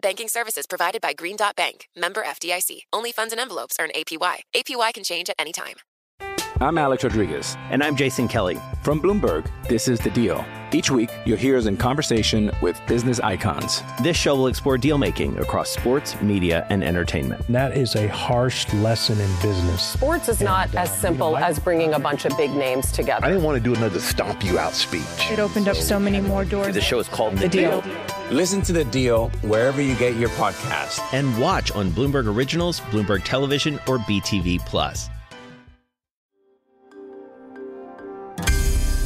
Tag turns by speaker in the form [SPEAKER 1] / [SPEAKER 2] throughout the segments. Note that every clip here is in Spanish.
[SPEAKER 1] Banking services provided by Green Dot Bank, member FDIC. Only funds and envelopes earn APY. APY can change at any time.
[SPEAKER 2] I'm Alex Rodriguez.
[SPEAKER 3] And I'm Jason Kelly.
[SPEAKER 2] From Bloomberg, this is The Deal. Each week, you'll hear us in conversation with business icons.
[SPEAKER 3] This show will explore deal making across sports, media, and entertainment.
[SPEAKER 4] That is a harsh lesson in business.
[SPEAKER 5] Sports is not uh, as simple you know, as bringing a bunch of big names together.
[SPEAKER 6] I didn't want to do another stomp you out speech.
[SPEAKER 7] It opened up so many more doors.
[SPEAKER 3] The show is called
[SPEAKER 7] The, the deal. deal.
[SPEAKER 2] Listen to The Deal wherever you get your podcast.
[SPEAKER 3] And watch on Bloomberg Originals, Bloomberg Television, or BTV Plus.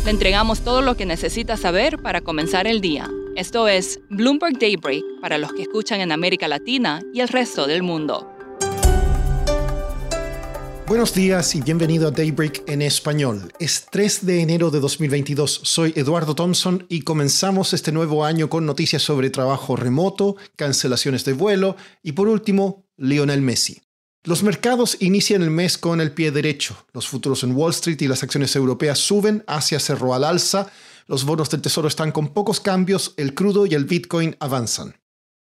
[SPEAKER 8] Le entregamos todo lo que necesita saber para comenzar el día. Esto es Bloomberg Daybreak para los que escuchan en América Latina y el resto del mundo.
[SPEAKER 9] Buenos días y bienvenido a Daybreak en español. Es 3 de enero de 2022. Soy Eduardo Thompson y comenzamos este nuevo año con noticias sobre trabajo remoto, cancelaciones de vuelo y por último, Lionel Messi. Los mercados inician el mes con el pie derecho. Los futuros en Wall Street y las acciones europeas suben, Asia cerró al alza, los bonos del tesoro están con pocos cambios, el crudo y el Bitcoin avanzan.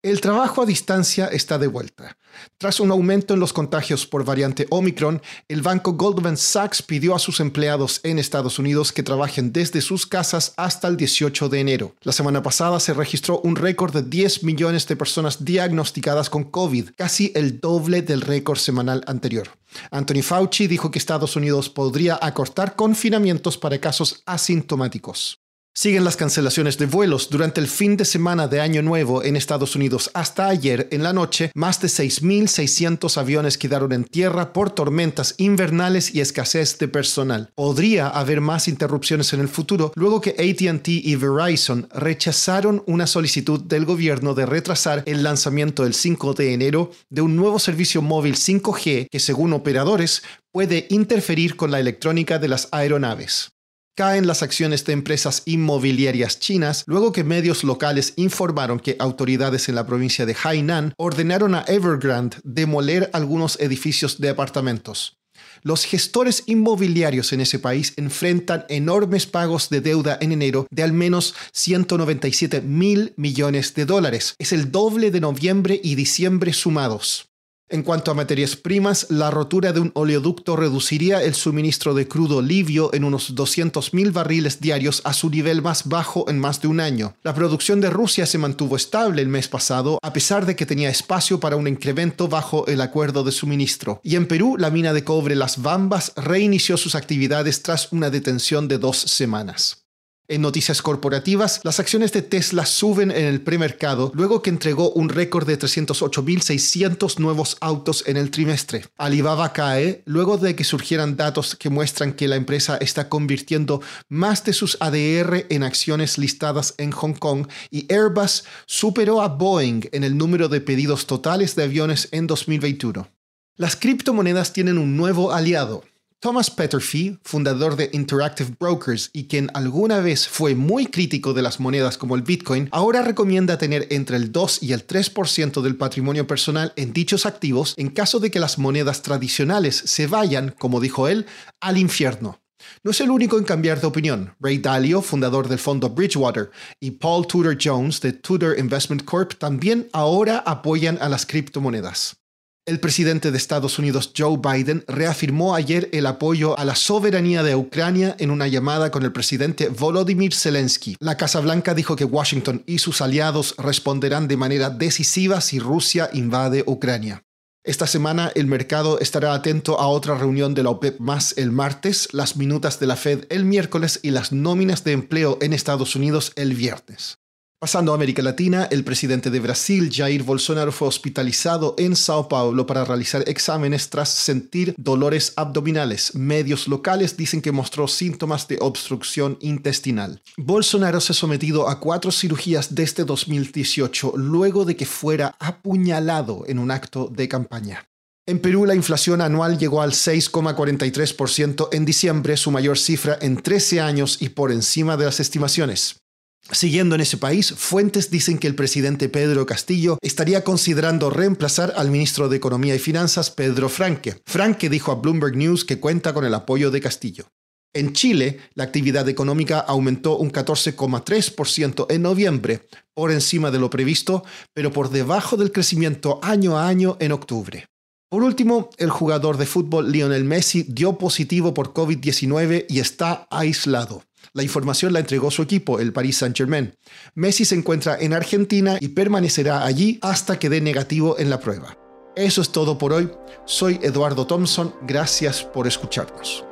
[SPEAKER 9] El trabajo a distancia está de vuelta. Tras un aumento en los contagios por variante Omicron, el banco Goldman Sachs pidió a sus empleados en Estados Unidos que trabajen desde sus casas hasta el 18 de enero. La semana pasada se registró un récord de 10 millones de personas diagnosticadas con COVID, casi el doble del récord semanal anterior. Anthony Fauci dijo que Estados Unidos podría acortar confinamientos para casos asintomáticos. Siguen las cancelaciones de vuelos durante el fin de semana de Año Nuevo en Estados Unidos. Hasta ayer en la noche, más de 6.600 aviones quedaron en tierra por tormentas invernales y escasez de personal. Podría haber más interrupciones en el futuro luego que ATT y Verizon rechazaron una solicitud del gobierno de retrasar el lanzamiento el 5 de enero de un nuevo servicio móvil 5G que según operadores puede interferir con la electrónica de las aeronaves caen las acciones de empresas inmobiliarias chinas luego que medios locales informaron que autoridades en la provincia de Hainan ordenaron a Evergrande demoler algunos edificios de apartamentos. Los gestores inmobiliarios en ese país enfrentan enormes pagos de deuda en enero de al menos 197 mil millones de dólares. Es el doble de noviembre y diciembre sumados. En cuanto a materias primas, la rotura de un oleoducto reduciría el suministro de crudo livio en unos 200.000 barriles diarios a su nivel más bajo en más de un año. La producción de Rusia se mantuvo estable el mes pasado, a pesar de que tenía espacio para un incremento bajo el acuerdo de suministro. Y en Perú, la mina de cobre Las Bambas reinició sus actividades tras una detención de dos semanas. En noticias corporativas, las acciones de Tesla suben en el premercado luego que entregó un récord de 308.600 nuevos autos en el trimestre. Alibaba cae luego de que surgieran datos que muestran que la empresa está convirtiendo más de sus ADR en acciones listadas en Hong Kong y Airbus superó a Boeing en el número de pedidos totales de aviones en 2021. Las criptomonedas tienen un nuevo aliado, Thomas Petterfee, fundador de Interactive Brokers y quien alguna vez fue muy crítico de las monedas como el Bitcoin, ahora recomienda tener entre el 2 y el 3% del patrimonio personal en dichos activos en caso de que las monedas tradicionales se vayan, como dijo él, al infierno. No es el único en cambiar de opinión. Ray Dalio, fundador del fondo Bridgewater, y Paul Tudor Jones de Tudor Investment Corp también ahora apoyan a las criptomonedas. El presidente de Estados Unidos, Joe Biden, reafirmó ayer el apoyo a la soberanía de Ucrania en una llamada con el presidente Volodymyr Zelensky. La Casa Blanca dijo que Washington y sus aliados responderán de manera decisiva si Rusia invade Ucrania. Esta semana el mercado estará atento a otra reunión de la OPEP más el martes, las minutas de la Fed el miércoles y las nóminas de empleo en Estados Unidos el viernes. Pasando a América Latina, el presidente de Brasil, Jair Bolsonaro, fue hospitalizado en Sao Paulo para realizar exámenes tras sentir dolores abdominales. Medios locales dicen que mostró síntomas de obstrucción intestinal. Bolsonaro se ha sometido a cuatro cirugías desde 2018, luego de que fuera apuñalado en un acto de campaña. En Perú la inflación anual llegó al 6,43% en diciembre, su mayor cifra en 13 años y por encima de las estimaciones. Siguiendo en ese país, fuentes dicen que el presidente Pedro Castillo estaría considerando reemplazar al ministro de Economía y Finanzas, Pedro Franque. Franque dijo a Bloomberg News que cuenta con el apoyo de Castillo. En Chile, la actividad económica aumentó un 14,3% en noviembre, por encima de lo previsto, pero por debajo del crecimiento año a año en octubre. Por último, el jugador de fútbol Lionel Messi dio positivo por COVID-19 y está aislado. La información la entregó su equipo, el Paris Saint-Germain. Messi se encuentra en Argentina y permanecerá allí hasta que dé negativo en la prueba. Eso es todo por hoy. Soy Eduardo Thompson. Gracias por escucharnos.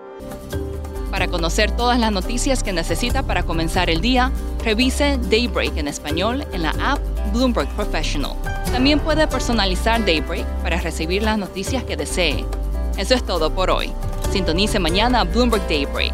[SPEAKER 8] Para conocer todas las noticias que necesita para comenzar el día, revise Daybreak en español en la app Bloomberg Professional. También puede personalizar Daybreak para recibir las noticias que desee. Eso es todo por hoy. Sintonice mañana Bloomberg Daybreak.